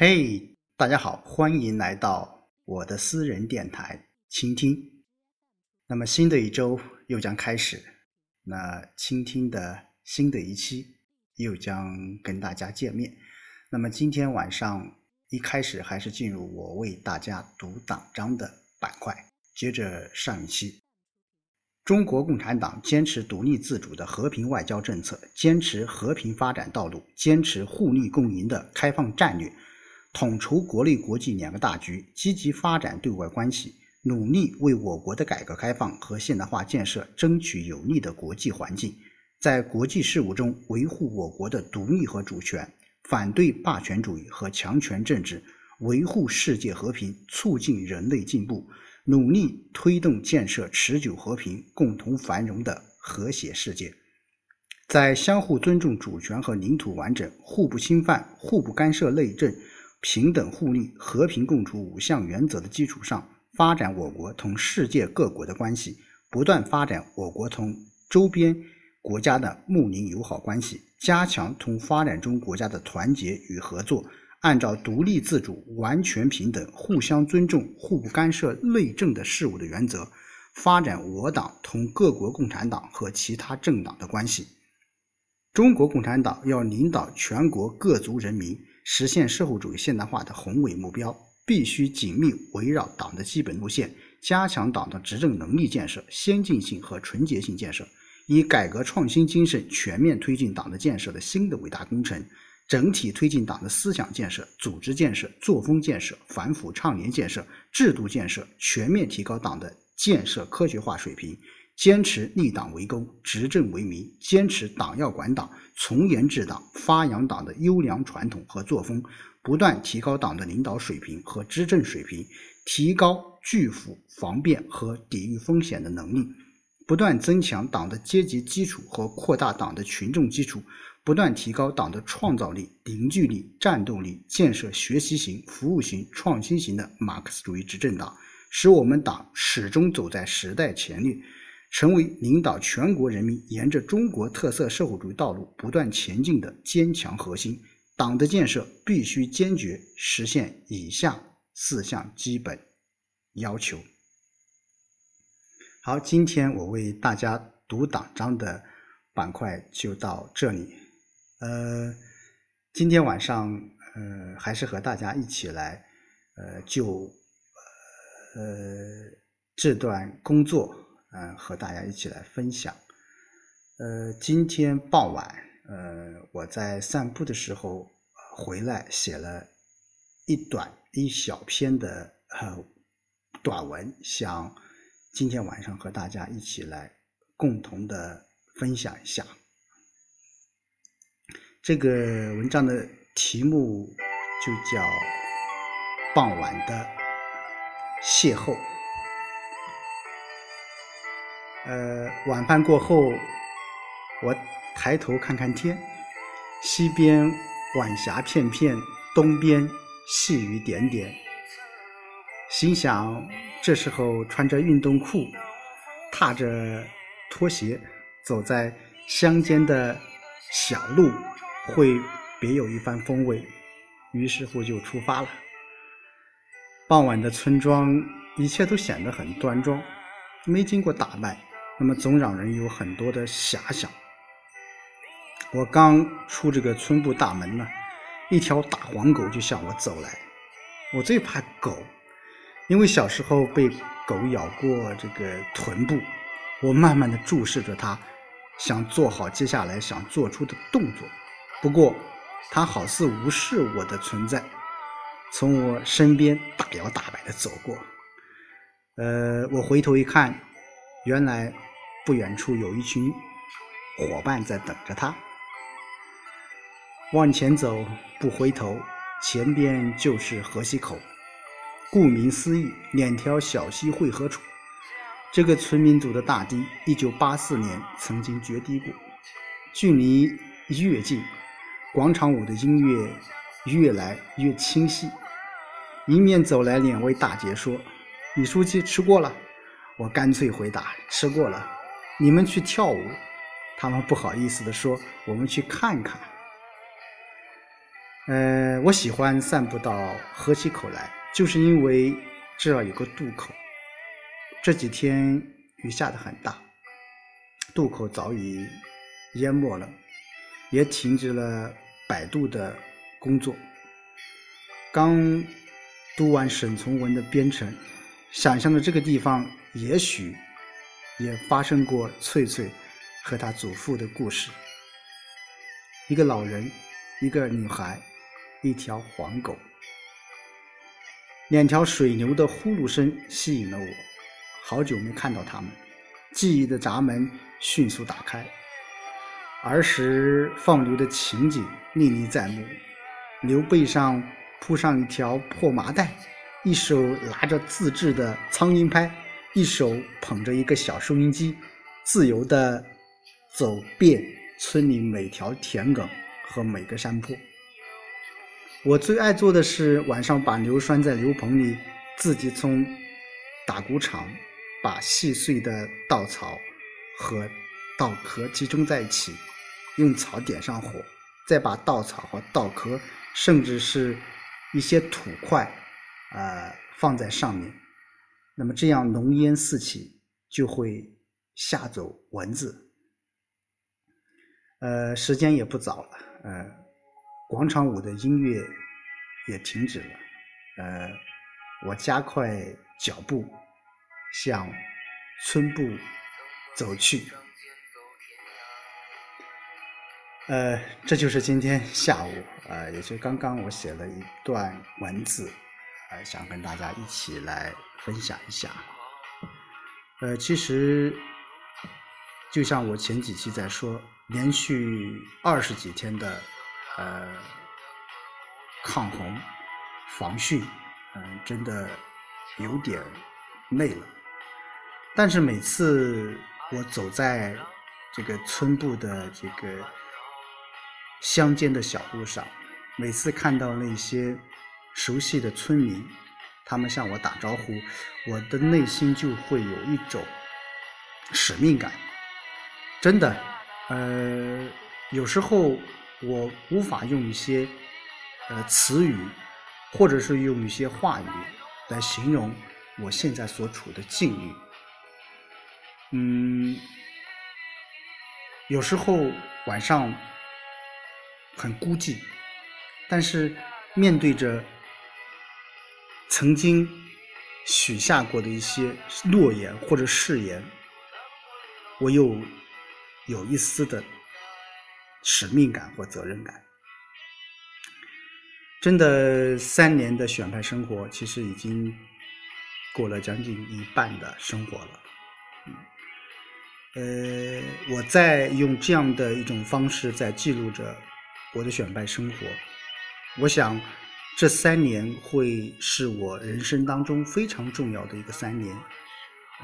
嘿，大家好，欢迎来到我的私人电台倾听。那么新的一周又将开始，那倾听的新的一期又将跟大家见面。那么今天晚上一开始还是进入我为大家读党章的板块，接着上一期。中国共产党坚持独立自主的和平外交政策，坚持和平发展道路，坚持互利共赢的开放战略，统筹国内国际两个大局，积极发展对外关系，努力为我国的改革开放和现代化建设争取有利的国际环境，在国际事务中维护我国的独立和主权，反对霸权主义和强权政治，维护世界和平，促进人类进步。努力推动建设持久和平、共同繁荣的和谐世界，在相互尊重主权和领土完整、互不侵犯、互不干涉内政、平等互利、和平共处五项原则的基础上，发展我国同世界各国的关系，不断发展我国同周边国家的睦邻友好关系，加强同发展中国家的团结与合作。按照独立自主、完全平等、互相尊重、互不干涉内政的事务的原则，发展我党同各国共产党和其他政党的关系。中国共产党要领导全国各族人民实现社会主义现代化的宏伟目标，必须紧密围绕党的基本路线，加强党的执政能力建设、先进性和纯洁性建设，以改革创新精神全面推进党的建设的新的伟大工程。整体推进党的思想建设、组织建设、作风建设、反腐倡廉建设、制度建设，全面提高党的建设科学化水平，坚持立党为公、执政为民，坚持党要管党、从严治党，发扬党的优良传统和作风，不断提高党的领导水平和执政水平，提高拒腐防变和抵御风险的能力，不断增强党的阶级基础和扩大党的群众基础。不断提高党的创造力、凝聚力、战斗力，建设学习型、服务型、创新型的马克思主义执政党，使我们党始终走在时代前列，成为领导全国人民沿着中国特色社会主义道路不断前进的坚强核心。党的建设必须坚决实现以下四项基本要求。好，今天我为大家读党章的板块就到这里。呃，今天晚上，呃，还是和大家一起来，呃，就呃这段工作，嗯，和大家一起来分享。呃，今天傍晚，呃，我在散步的时候回来，写了一短一小篇的呃短文，想今天晚上和大家一起来共同的分享一下。这个文章的题目就叫《傍晚的邂逅》。呃，晚饭过后，我抬头看看天，西边晚霞片片，东边细雨点点。心想，这时候穿着运动裤，踏着拖鞋，走在乡间的小路。会别有一番风味，于是乎就出发了。傍晚的村庄，一切都显得很端庄，没经过打扮，那么总让人有很多的遐想。我刚出这个村部大门呢，一条大黄狗就向我走来。我最怕狗，因为小时候被狗咬过这个臀部。我慢慢的注视着它，想做好接下来想做出的动作。不过，它好似无视我的存在，从我身边大摇大摆的走过。呃，我回头一看，原来不远处有一群伙伴在等着他。往前走，不回头，前边就是河西口。顾名思义，两条小溪汇合处。这个村民组的大堤，一九八四年曾经决堤过，距离越近。广场舞的音乐越来越清晰，迎面走来两位大姐说：“李书记吃过了。”我干脆回答：“吃过了。”你们去跳舞，他们不好意思地说：“我们去看看。”呃，我喜欢散步到河溪口来，就是因为这儿有个渡口。这几天雨下得很大，渡口早已淹没了，也停止了摆渡的工作。刚读完沈从文的《编程》，想象着这个地方也许也发生过翠翠和她祖父的故事。一个老人，一个女孩，一条黄狗，两条水牛的呼噜声吸引了我。好久没看到他们，记忆的闸门迅速打开，儿时放牛的情景历历在目。牛背上铺上一条破麻袋，一手拿着自制的苍蝇拍，一手捧着一个小收音机，自由地走遍。村里每条田埂和每个山坡，我最爱做的是晚上把牛拴在牛棚里，自己从打谷场把细碎的稻草和稻壳集中在一起，用草点上火，再把稻草和稻壳，甚至是一些土块，呃，放在上面。那么这样浓烟四起，就会吓走蚊子。呃，时间也不早了，呃，广场舞的音乐也停止了，呃，我加快脚步向村部走去，呃，这就是今天下午，呃，也就刚刚我写了一段文字，呃，想跟大家一起来分享一下，呃，其实就像我前几期在说。连续二十几天的呃抗洪防汛，嗯，真的有点累了。但是每次我走在这个村部的这个乡间的小路上，每次看到那些熟悉的村民，他们向我打招呼，我的内心就会有一种使命感，真的。呃，有时候我无法用一些呃词语，或者是用一些话语来形容我现在所处的境遇。嗯，有时候晚上很孤寂，但是面对着曾经许下过的一些诺言或者誓言，我又。有一丝的使命感或责任感。真的，三年的选派生活，其实已经过了将近一半的生活了。呃，我在用这样的一种方式在记录着我的选派生活。我想，这三年会是我人生当中非常重要的一个三年。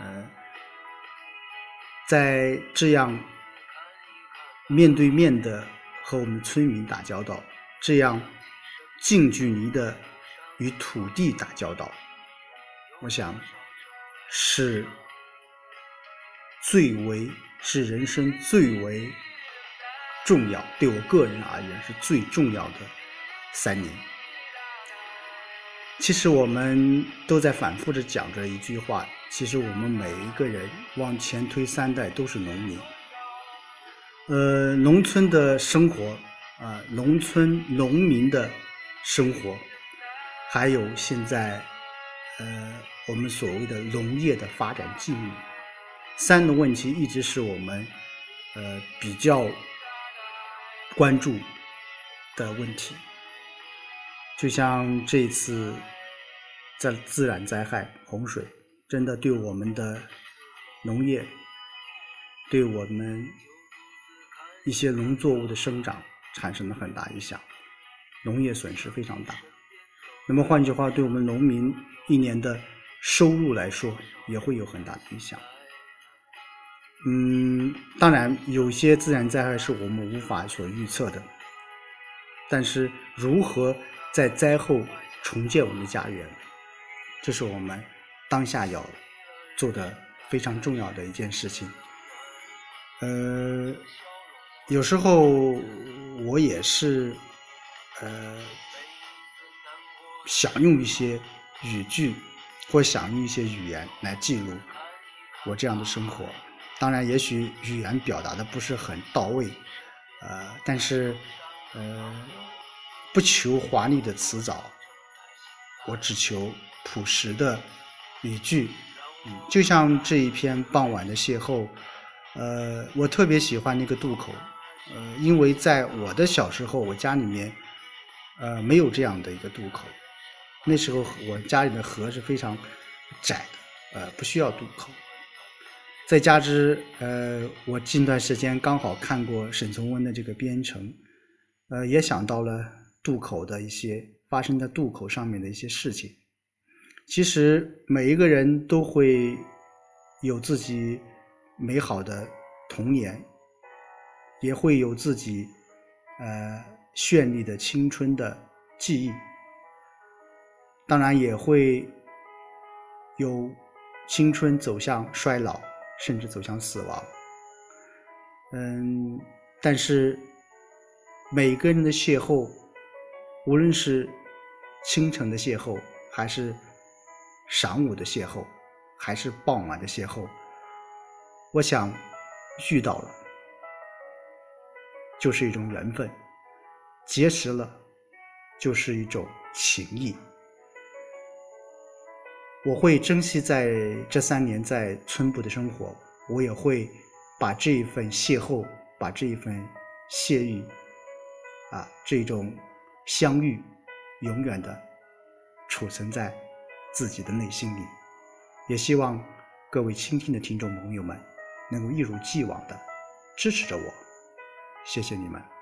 呃，在这样。面对面的和我们村民打交道，这样近距离的与土地打交道，我想是最为是人生最为重要，对我个人而言是最重要的三年。其实我们都在反复着讲着一句话，其实我们每一个人往前推三代都是农民。呃，农村的生活，啊，农村农民的生活，还有现在，呃，我们所谓的农业的发展境遇，三个问题一直是我们，呃，比较关注的问题。就像这次在自然灾害洪水，真的对我们的农业，对我们。一些农作物的生长产生了很大影响，农业损失非常大。那么换句话，对我们农民一年的收入来说，也会有很大的影响。嗯，当然，有些自然灾害是我们无法所预测的，但是如何在灾后重建我们的家园，这是我们当下要做的非常重要的一件事情。呃。有时候我也是呃，想用一些语句或想用一些语言来记录我这样的生活。当然，也许语言表达的不是很到位，呃，但是，呃，不求华丽的辞藻，我只求朴实的语句。嗯，就像这一篇傍晚的邂逅，呃，我特别喜欢那个渡口，呃，因为在我的小时候，我家里面，呃，没有这样的一个渡口，那时候我家里的河是非常窄的，呃，不需要渡口。再加之，呃，我近段时间刚好看过沈从文的这个《边城》，呃，也想到了渡口的一些发生在渡口上面的一些事情。其实每一个人都会有自己美好的童年，也会有自己呃绚丽的青春的记忆，当然也会有青春走向衰老，甚至走向死亡。嗯，但是每个人的邂逅，无论是清晨的邂逅，还是晌午的邂逅，还是傍晚的邂逅，我想遇到了，就是一种缘分；结识了，就是一种情谊。我会珍惜在这三年在村部的生活，我也会把这一份邂逅，把这一份谢意，啊，这种相遇，永远的储存在。自己的内心里，也希望各位倾听的听众朋友们能够一如既往的支持着我，谢谢你们。